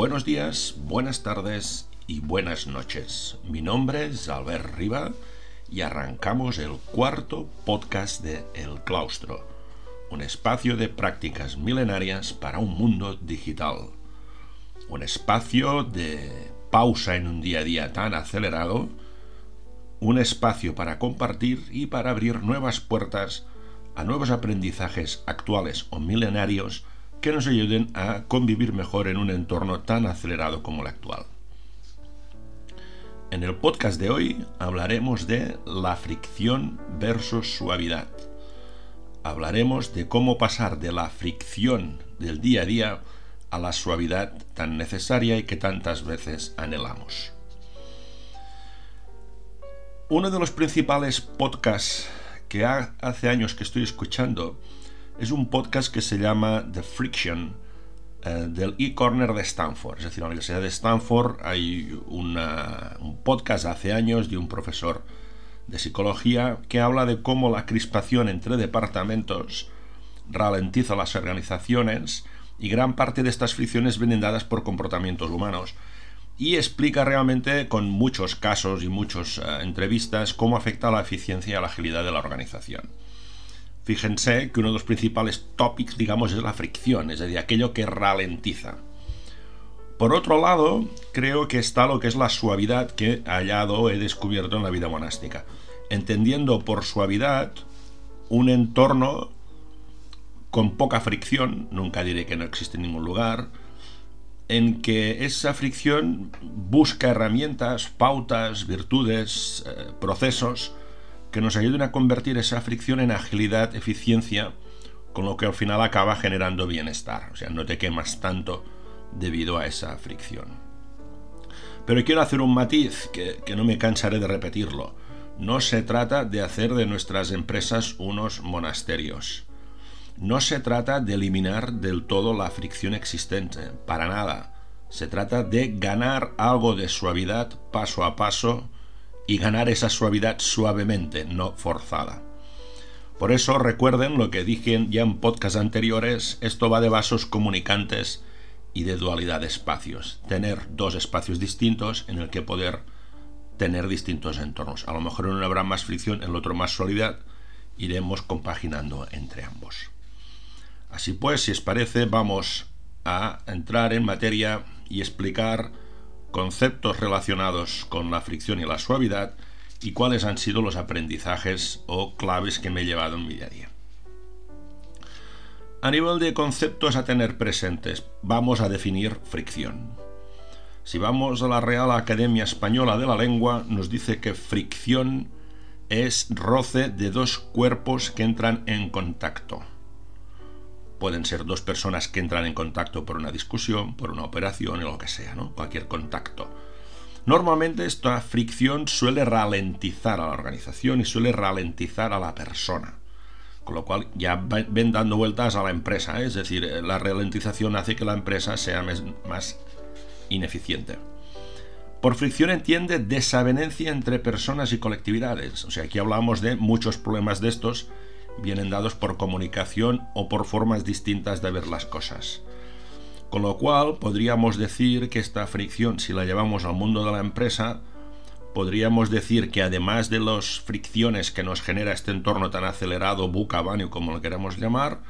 Buenos días, buenas tardes y buenas noches. Mi nombre es Albert Riva y arrancamos el cuarto podcast de El Claustro, un espacio de prácticas milenarias para un mundo digital. Un espacio de pausa en un día a día tan acelerado, un espacio para compartir y para abrir nuevas puertas a nuevos aprendizajes actuales o milenarios que nos ayuden a convivir mejor en un entorno tan acelerado como el actual. En el podcast de hoy hablaremos de la fricción versus suavidad. Hablaremos de cómo pasar de la fricción del día a día a la suavidad tan necesaria y que tantas veces anhelamos. Uno de los principales podcasts que hace años que estoy escuchando es un podcast que se llama The Friction eh, del e-corner de Stanford. Es decir, en la Universidad de Stanford hay un podcast hace años de un profesor de psicología que habla de cómo la crispación entre departamentos ralentiza las organizaciones y gran parte de estas fricciones vienen dadas por comportamientos humanos y explica realmente con muchos casos y muchas eh, entrevistas cómo afecta la eficiencia y la agilidad de la organización. Fíjense que uno de los principales topics, digamos, es la fricción, es decir, aquello que ralentiza. Por otro lado, creo que está lo que es la suavidad que hallado, he descubierto en la vida monástica. Entendiendo por suavidad un entorno con poca fricción, nunca diré que no existe en ningún lugar, en que esa fricción busca herramientas, pautas, virtudes, eh, procesos que nos ayuden a convertir esa fricción en agilidad, eficiencia, con lo que al final acaba generando bienestar. O sea, no te quemas tanto debido a esa fricción. Pero quiero hacer un matiz que, que no me cansaré de repetirlo. No se trata de hacer de nuestras empresas unos monasterios. No se trata de eliminar del todo la fricción existente, para nada. Se trata de ganar algo de suavidad paso a paso y ganar esa suavidad suavemente, no forzada. Por eso recuerden lo que dije ya en podcasts anteriores, esto va de vasos comunicantes y de dualidad de espacios. Tener dos espacios distintos en el que poder tener distintos entornos. A lo mejor en uno habrá más fricción, en el otro más suavidad. Iremos compaginando entre ambos. Así pues, si os parece, vamos a entrar en materia y explicar conceptos relacionados con la fricción y la suavidad y cuáles han sido los aprendizajes o claves que me he llevado en mi día a día. A nivel de conceptos a tener presentes, vamos a definir fricción. Si vamos a la Real Academia Española de la Lengua, nos dice que fricción es roce de dos cuerpos que entran en contacto pueden ser dos personas que entran en contacto por una discusión, por una operación o lo que sea, ¿no? Cualquier contacto. Normalmente esta fricción suele ralentizar a la organización y suele ralentizar a la persona. Con lo cual ya ven dando vueltas a la empresa, ¿eh? es decir, eh, la ralentización hace que la empresa sea más ineficiente. Por fricción entiende desavenencia entre personas y colectividades. O sea, aquí hablamos de muchos problemas de estos vienen dados por comunicación o por formas distintas de ver las cosas. Con lo cual podríamos decir que esta fricción, si la llevamos al mundo de la empresa, podríamos decir que además de las fricciones que nos genera este entorno tan acelerado, buca, como lo queramos llamar,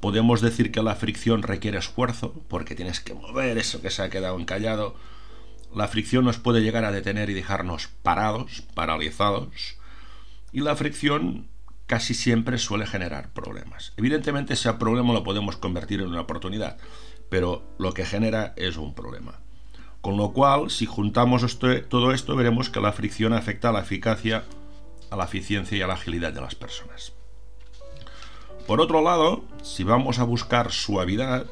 podemos decir que la fricción requiere esfuerzo, porque tienes que mover eso que se ha quedado encallado. La fricción nos puede llegar a detener y dejarnos parados, paralizados. Y la fricción casi siempre suele generar problemas. Evidentemente ese problema lo podemos convertir en una oportunidad, pero lo que genera es un problema. Con lo cual, si juntamos todo esto, veremos que la fricción afecta a la eficacia, a la eficiencia y a la agilidad de las personas. Por otro lado, si vamos a buscar suavidad,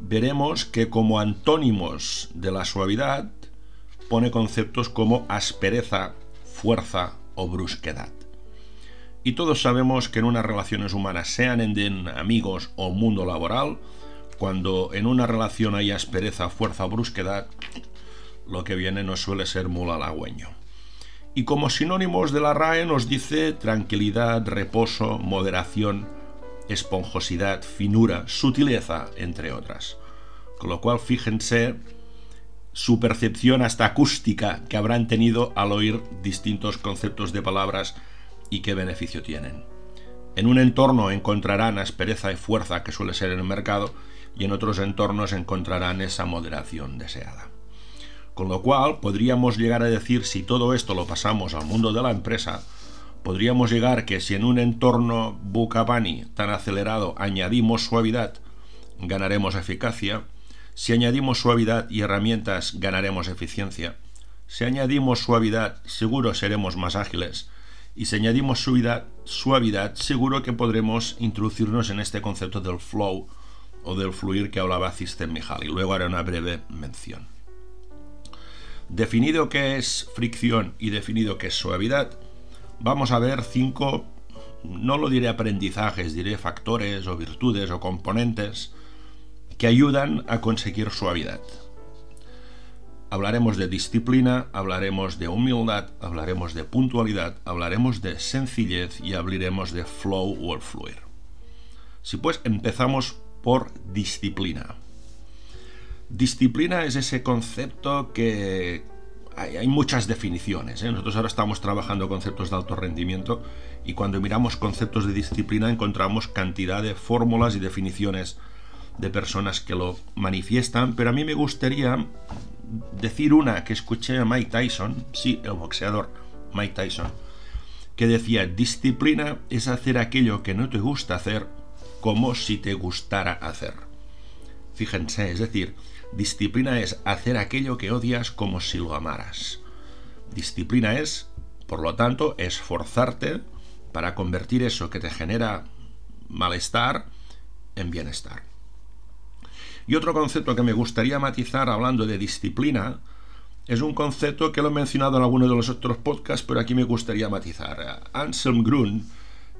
veremos que como antónimos de la suavidad pone conceptos como aspereza, fuerza o brusquedad. Y todos sabemos que en unas relaciones humanas, sean en amigos o mundo laboral, cuando en una relación hay aspereza, fuerza o brusquedad, lo que viene no suele ser muy halagüeño. Y como sinónimos de la RAE nos dice tranquilidad, reposo, moderación, esponjosidad, finura, sutileza, entre otras. Con lo cual, fíjense su percepción hasta acústica que habrán tenido al oír distintos conceptos de palabras y qué beneficio tienen. En un entorno encontrarán aspereza y fuerza que suele ser el mercado y en otros entornos encontrarán esa moderación deseada. Con lo cual podríamos llegar a decir si todo esto lo pasamos al mundo de la empresa, podríamos llegar que si en un entorno Bucabani tan acelerado añadimos suavidad, ganaremos eficacia, si añadimos suavidad y herramientas ganaremos eficiencia, si añadimos suavidad seguro seremos más ágiles, y si añadimos suavidad, suavidad, seguro que podremos introducirnos en este concepto del flow o del fluir que hablaba Cisten y Luego haré una breve mención. Definido qué es fricción y definido qué es suavidad, vamos a ver cinco, no lo diré aprendizajes, diré factores o virtudes o componentes que ayudan a conseguir suavidad. Hablaremos de disciplina, hablaremos de humildad, hablaremos de puntualidad, hablaremos de sencillez y hablaremos de flow o fluir. Si pues empezamos por disciplina. Disciplina es ese concepto que hay, muchas definiciones. ¿eh? Nosotros ahora estamos trabajando conceptos de alto rendimiento y cuando miramos conceptos de disciplina encontramos cantidad de fórmulas y definiciones de personas que lo manifiestan, pero a mí me gustaría decir una que escuché a Mike Tyson, sí, el boxeador Mike Tyson, que decía, disciplina es hacer aquello que no te gusta hacer como si te gustara hacer. Fíjense, es decir, disciplina es hacer aquello que odias como si lo amaras. Disciplina es, por lo tanto, esforzarte para convertir eso que te genera malestar en bienestar. Y otro concepto que me gustaría matizar hablando de disciplina es un concepto que lo he mencionado en alguno de los otros podcasts, pero aquí me gustaría matizar. Anselm Grun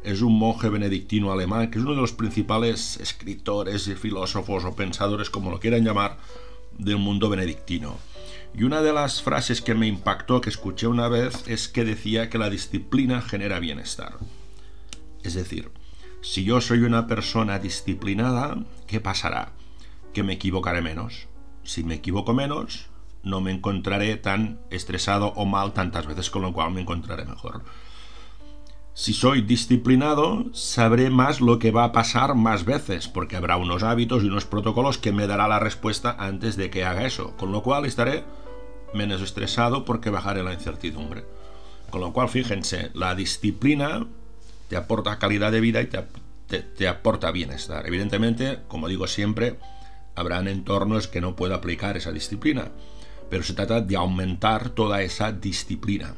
es un monje benedictino alemán que es uno de los principales escritores y filósofos o pensadores, como lo quieran llamar, del mundo benedictino. Y una de las frases que me impactó, que escuché una vez, es que decía que la disciplina genera bienestar. Es decir, si yo soy una persona disciplinada, ¿qué pasará? Que me equivocaré menos. Si me equivoco menos, no me encontraré tan estresado o mal tantas veces, con lo cual me encontraré mejor. Si soy disciplinado, sabré más lo que va a pasar más veces, porque habrá unos hábitos y unos protocolos que me dará la respuesta antes de que haga eso, con lo cual estaré menos estresado porque bajaré la incertidumbre. Con lo cual, fíjense, la disciplina te aporta calidad de vida y te, te aporta bienestar. Evidentemente, como digo siempre, habrán entornos que no pueda aplicar esa disciplina, pero se trata de aumentar toda esa disciplina.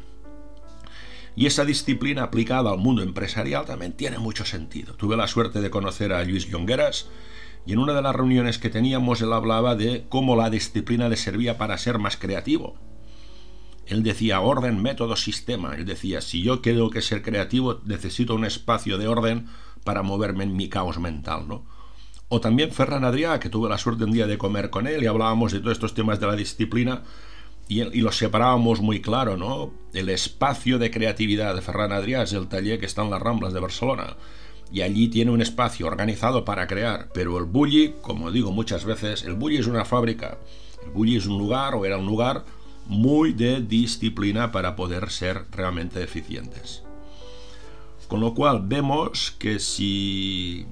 Y esa disciplina aplicada al mundo empresarial también tiene mucho sentido. Tuve la suerte de conocer a Luis Llongueras y en una de las reuniones que teníamos él hablaba de cómo la disciplina le servía para ser más creativo. Él decía orden, método, sistema. Él decía, si yo quiero que ser creativo, necesito un espacio de orden para moverme en mi caos mental, ¿no? O también Ferran Adrià, que tuve la suerte un día de comer con él y hablábamos de todos estos temas de la disciplina y, los separábamos muy claro, ¿no? El espacio de creatividad de Ferran Adrià es el taller que está en las Ramblas de Barcelona y allí tiene un espacio organizado para crear, pero el Bulli, como digo muchas veces, el Bulli es una fábrica, el Bulli es un lugar o era un lugar muy de disciplina para poder ser realmente eficientes. Con lo cual vemos que si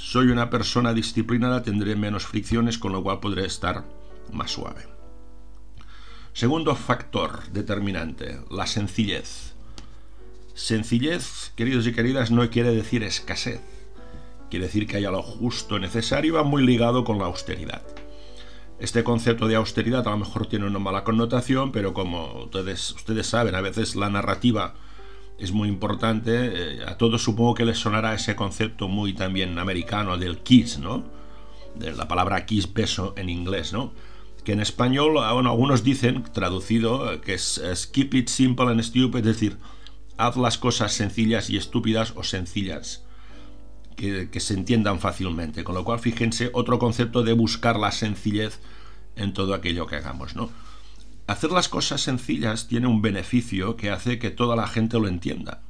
soy una persona disciplinada, tendré menos fricciones, con lo cual podré estar más suave. Segundo factor determinante, la sencillez. Sencillez, queridos y queridas, no quiere decir escasez. Quiere decir que haya lo justo necesario, va muy ligado con la austeridad. Este concepto de austeridad a lo mejor tiene una mala connotación, pero como ustedes, ustedes saben, a veces la narrativa es muy importante. Eh, a todos supongo que les sonará ese concepto muy también americano del kiss, ¿no? De la palabra kiss peso en inglés, ¿no? Que en español, algunos dicen, traducido, que es, keep it simple and stupid, es decir, haz las cosas sencillas y estúpidas o sencillas. Que, que, se entiendan fácilmente. Con lo cual, fíjense, otro concepto de buscar la sencillez en todo aquello que hagamos, ¿no? Hacer las cosas sencillas tiene un beneficio que hace que toda la gente lo entienda.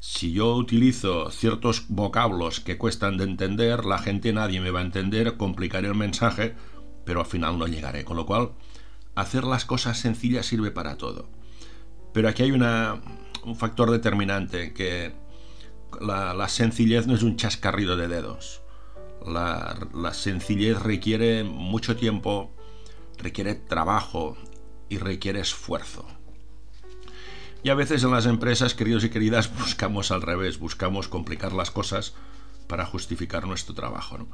Si yo utilizo ciertos vocablos que cuestan de entender, la gente nadie me va a entender, complicaré el mensaje, pero al final no llegaré. Con lo cual, hacer las cosas sencillas sirve para todo. Pero aquí hay una, un factor determinante, que la, sencillez no es un chascarrido de dedos. La, la sencillez requiere mucho tiempo, requiere trabajo y requiere esfuerzo. Y a veces en las empresas, queridos y queridas, buscamos al revés, buscamos complicar las cosas para justificar nuestro trabajo.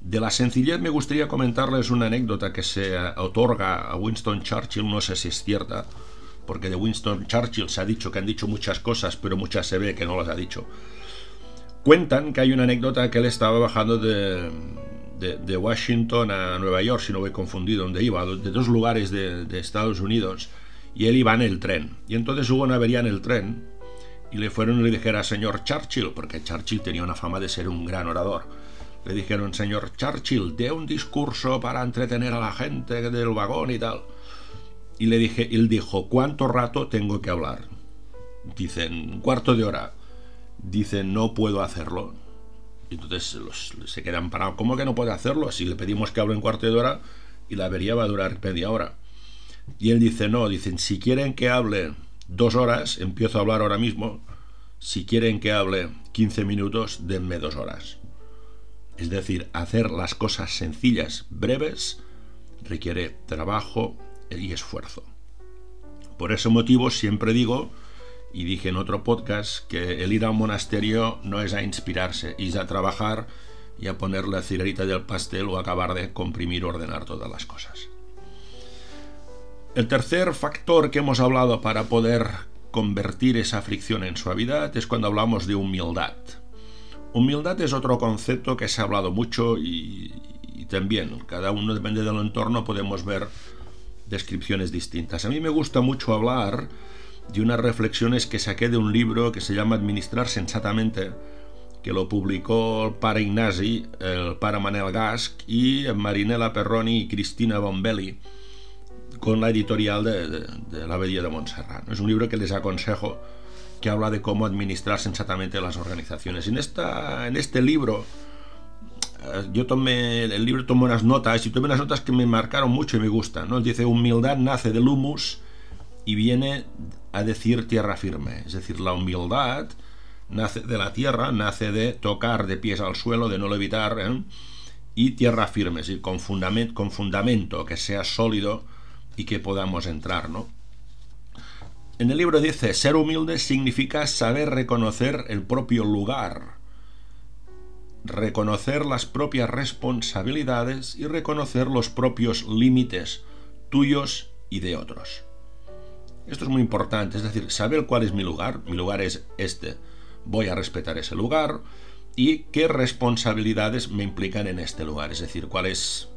De la sencillez me gustaría comentarles una anécdota que se otorga a Winston Churchill, no sé si es cierta, porque de Winston Churchill se ha dicho que han dicho muchas cosas, pero muchas se ve que no las ha dicho. Cuentan que hay una anécdota que él estaba bajando de, de, Washington a Nueva York, si no voy confundido, donde iba, de dos lugares de, de Estados Unidos, y él iba en el tren. Y entonces hubo una avería en el tren, y le fueron y le dijeron, señor Churchill, porque Churchill tenía una fama de ser un gran orador, le dijeron, señor Churchill, dé un discurso para entretener a la gente del vagón y tal. Y le dije, él dijo, ¿cuánto rato tengo que hablar? Dicen, un cuarto de hora. Dicen, no puedo hacerlo. Entonces se quedan parados. ¿Cómo que no puede hacerlo? Si le pedimos que hable un cuarto de hora y la avería va a durar media hora. Y él dice, no, dicen, si quieren que hable dos horas, empiezo a hablar ahora mismo. Si quieren que hable 15 minutos, denme dos horas. Es decir, hacer las cosas sencillas, breves, requiere trabajo y esfuerzo. Por ese motivo siempre digo, y dije en otro podcast, que el ir a un monasterio no es a inspirarse, es a trabajar y a poner la cirerita del pastel o acabar de comprimir ordenar todas las cosas. El tercer factor que hemos hablado para poder convertir esa fricción en suavidad es cuando hablamos de humildad. Humildad es otro concepto que se ha hablado mucho y, también, cada uno depende del entorno, podemos ver descripciones distintas. A mí me gusta mucho hablar de unas reflexiones que saqué de un libro que se llama Administrar sensatamente, que lo publicó el para Ignasi, el para Manel Gask y Marinela Perroni y Cristina Bombelli con la editorial de, de, la Abadía de Montserrat. Es un libro que les aconsejo que habla de cómo administrar sensatamente las organizaciones. En, esta, en este libro, eh, yo tomé, el libro tomó unas notas y tomé unas notas que me marcaron mucho y me gustan. ¿no? Dice, humildad nace del humus y viene a decir tierra firme. Es decir, la humildad nace de la tierra, nace de tocar de pies al suelo, de no levitar, ¿eh? y tierra firme, es decir, con fundamento, con fundamento que sea sólido y que podamos entrar, ¿no? En el libro dice, ser humilde significa saber reconocer el propio lugar, reconocer las propias responsabilidades y reconocer los propios límites tuyos y de otros. Esto es muy importante, es decir, saber cuál es mi lugar, mi lugar es este, voy a respetar ese lugar y qué responsabilidades me implican en este lugar, es decir, cuál es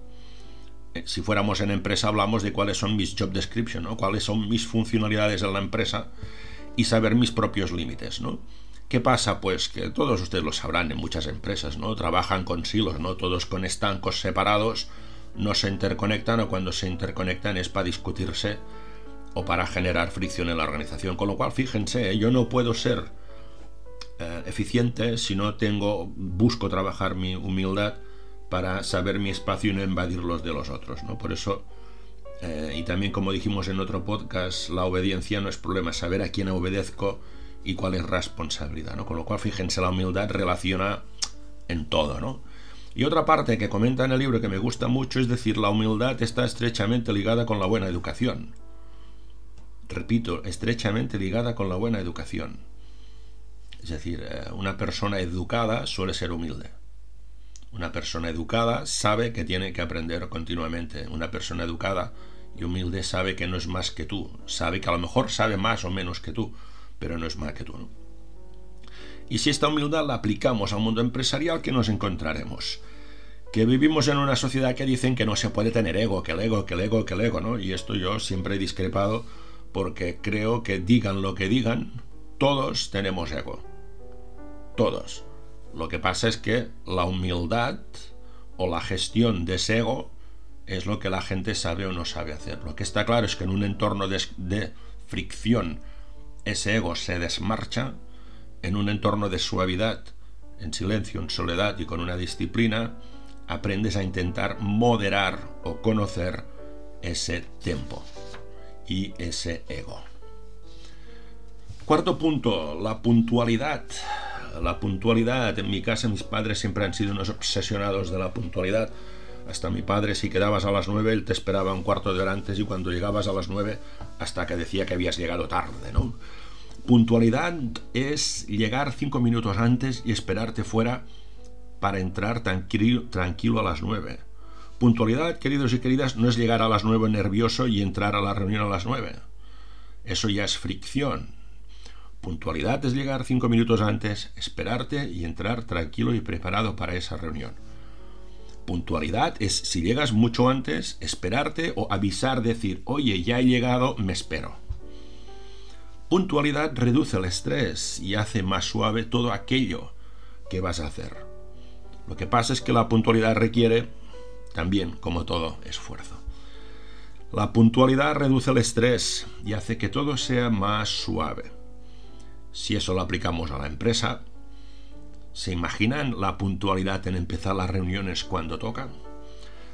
eh, si fuéramos en empresa hablamos de cuáles son mis job description, ¿no? cuáles son mis funcionalidades en la empresa y saber mis propios límites, ¿no? ¿Qué pasa? Pues que todos ustedes lo sabrán en muchas empresas, ¿no? Trabajan con silos, ¿no? Todos con estancos separados, no se interconectan o cuando se interconectan es para discutirse o para generar fricción en la organización. Con lo cual, fíjense, ¿eh? yo no puedo ser eh, eficiente si no tengo, busco trabajar mi humildad para saber mi espacio y no invadir los de los otros. ¿no? Por eso, eh, y también como dijimos en otro podcast, la obediencia no es problema, saber a quién obedezco y cuál es responsabilidad. ¿no? Con lo cual, fíjense, la humildad relaciona en todo. ¿no? Y otra parte que comenta en el libro que me gusta mucho es decir, la humildad está estrechamente ligada con la buena educación. Repito, estrechamente ligada con la buena educación. Es decir, eh, una persona educada suele ser humilde. Una persona educada sabe que tiene que aprender continuamente. Una persona educada y humilde sabe que no es más que tú. Sabe que a lo mejor sabe más o menos que tú, pero no es más que tú. Y si esta humildad la aplicamos al mundo empresarial, ¿qué nos encontraremos? Que vivimos en una sociedad que dicen que no se puede tener ego, que el ego, que el ego, que el ego, ¿no? Y esto yo siempre he discrepado porque creo que digan lo que digan, todos tenemos ego. Todos. Lo que pasa es que la humildad o la gestión de ese ego es lo que la gente sabe o no sabe hacer. Lo que está claro es que en un entorno de, fricción ese ego se desmarcha en un entorno de suavidad, en silencio, en soledad y con una disciplina, aprendes a intentar moderar o conocer ese tempo y ese ego. Cuarto punto, la puntualidad. La puntualidad, en mi casa mis padres siempre han sido unos obsesionados de la puntualidad. Hasta mi padre, si quedabas a las nueve, él te esperaba un cuarto de hora antes y cuando llegabas a las nueve, hasta que decía que habías llegado tarde, ¿no? Puntualidad es llegar cinco minutos antes y esperarte fuera para entrar tranquilo, tranquilo a las nueve. Puntualidad, queridos y queridas, no es llegar a las nueve nervioso y entrar a la reunión a las nueve. Eso ya es fricción. Puntualidad es llegar cinco minutos antes, esperarte y entrar tranquilo y preparado para esa reunión. Puntualidad es si llegas mucho antes, esperarte o avisar, decir, oye, ya he llegado, me espero. Puntualidad reduce el estrés y hace más suave todo aquello que vas a hacer. Lo que pasa es que la puntualidad requiere, también como todo, esfuerzo. La puntualidad reduce el estrés y hace que todo sea más suave. Si eso lo aplicamos a la empresa, ¿se imaginan la puntualidad en empezar las reuniones cuando toca?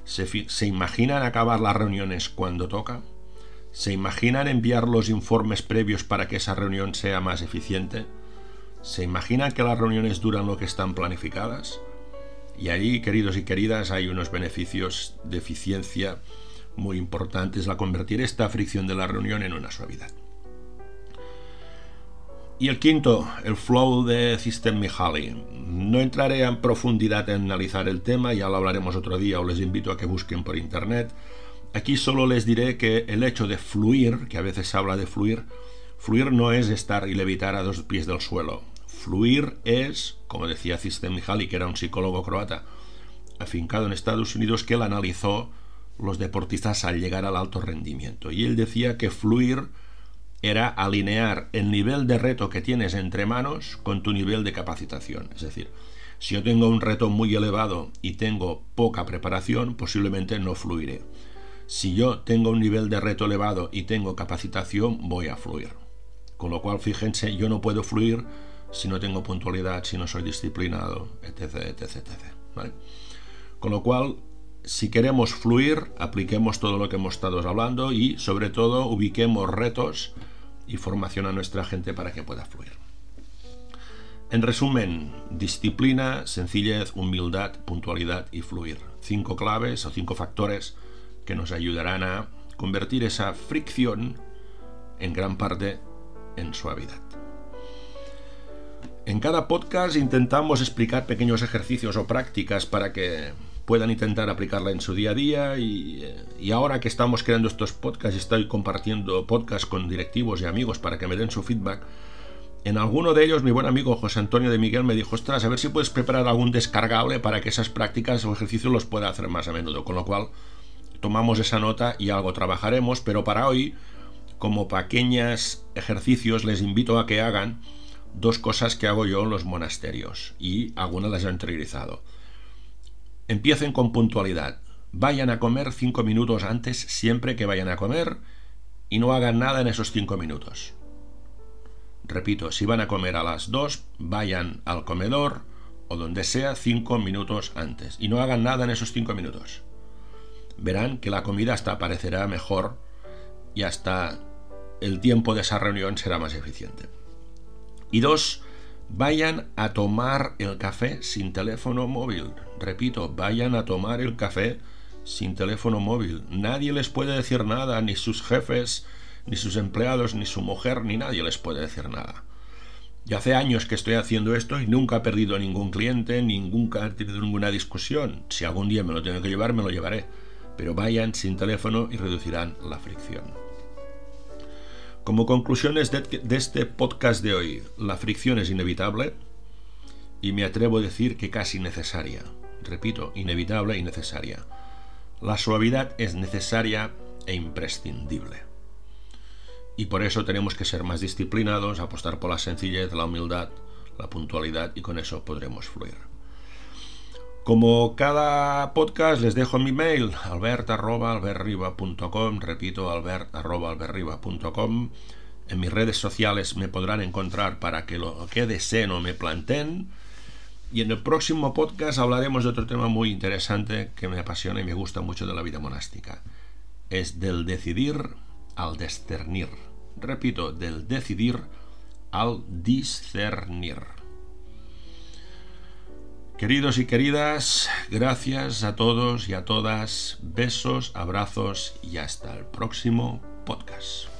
¿Se, ¿Se, imaginan acabar las reuniones cuando toca? ¿Se imaginan enviar los informes previos para que esa reunión sea más eficiente? ¿Se imaginan que las reuniones duran lo que están planificadas? Y allí, queridos y queridas, hay unos beneficios de eficiencia muy importantes a convertir esta fricción de la reunión en una suavidad. Y el quinto, el flow de System Mihaly. No entraré en profundidad en analizar el tema, ya lo hablaremos otro día o les invito a que busquen por internet. Aquí solo les diré que el hecho de fluir, que a veces se habla de fluir, fluir no es estar y levitar a dos pies del suelo. Fluir es, como decía Mihaly, que era un psicólogo croata, afincado en Estados Unidos, que él analizó los deportistas al llegar al alto rendimiento. Y él decía que fluir era alinear el nivel de reto que tienes entre manos con tu nivel de capacitación. Es decir, si yo tengo un reto muy elevado y tengo poca preparación, posiblemente no fluiré. Si yo tengo un nivel de reto elevado y tengo capacitación, voy a fluir. Con lo cual, fíjense, yo no puedo fluir si no tengo puntualidad, si no soy disciplinado, etc. etc, etc Con lo cual, si queremos fluir, apliquemos todo lo que hemos estado hablando y, sobre todo, ubiquemos retos y formación a nuestra gente para que pueda fluir. En resumen, disciplina, sencillez, humildad, puntualidad y fluir. Cinco claves o cinco factores que nos ayudarán a convertir esa fricción en gran parte en suavidad. En cada podcast intentamos explicar pequeños ejercicios o prácticas para que puedan intentar aplicarla en su día a día eh, y, ahora que estamos creando estos podcasts y estoy compartiendo podcasts con directivos y amigos para que me den su feedback, en alguno de ellos mi buen amigo José Antonio de Miguel me dijo, ostras, a ver si puedes preparar algún descargable para que esas prácticas o ejercicios los pueda hacer más a menudo, con lo cual tomamos esa nota y algo trabajaremos, pero para hoy, como pequeños ejercicios, les invito a que hagan dos cosas que hago yo en los monasterios y algunas las he interiorizado. Empiecen con puntualidad. Vayan a comer cinco minutos antes siempre que vayan a comer y no hagan nada en esos cinco minutos. Repito, si van a comer a las dos, vayan al comedor o donde sea cinco minutos antes y no hagan nada en esos cinco minutos. Verán que la comida hasta aparecerá mejor y hasta el tiempo de esa reunión será más eficiente. Y dos, vayan a tomar el café sin teléfono móvil. Repito, vayan a tomar el café sin teléfono móvil. Nadie les puede decir nada, ni sus jefes, ni sus empleados, ni su mujer, ni nadie les puede decir nada. Ya hace años que estoy haciendo esto y nunca he perdido ningún cliente, nunca he tenido ninguna discusión. Si algún día me lo tengo que llevar, me lo llevaré. Pero vayan sin teléfono y reducirán la fricción. Como conclusiones de, este podcast de hoy, la fricción es inevitable y me atrevo a decir que casi necesaria. Repito, inevitable y necesaria. La suavidad es necesaria e imprescindible. Y por eso tenemos que ser más disciplinados, apostar por la sencillez, la humildad, la puntualidad y con eso podremos fluir. Como cada podcast les dejo mi mail albert.albertriba.com, repito albert.albertriba.com En mis redes sociales me podrán encontrar para que lo que deseen o me planteen. Y en el próximo podcast hablaremos de otro tema muy interesante que me apasiona y me gusta mucho de la vida monástica. Es del decidir al discernir. Repito, del decidir al discernir. Queridos y queridas, gracias a todos y a todas. Besos, abrazos y hasta el próximo podcast.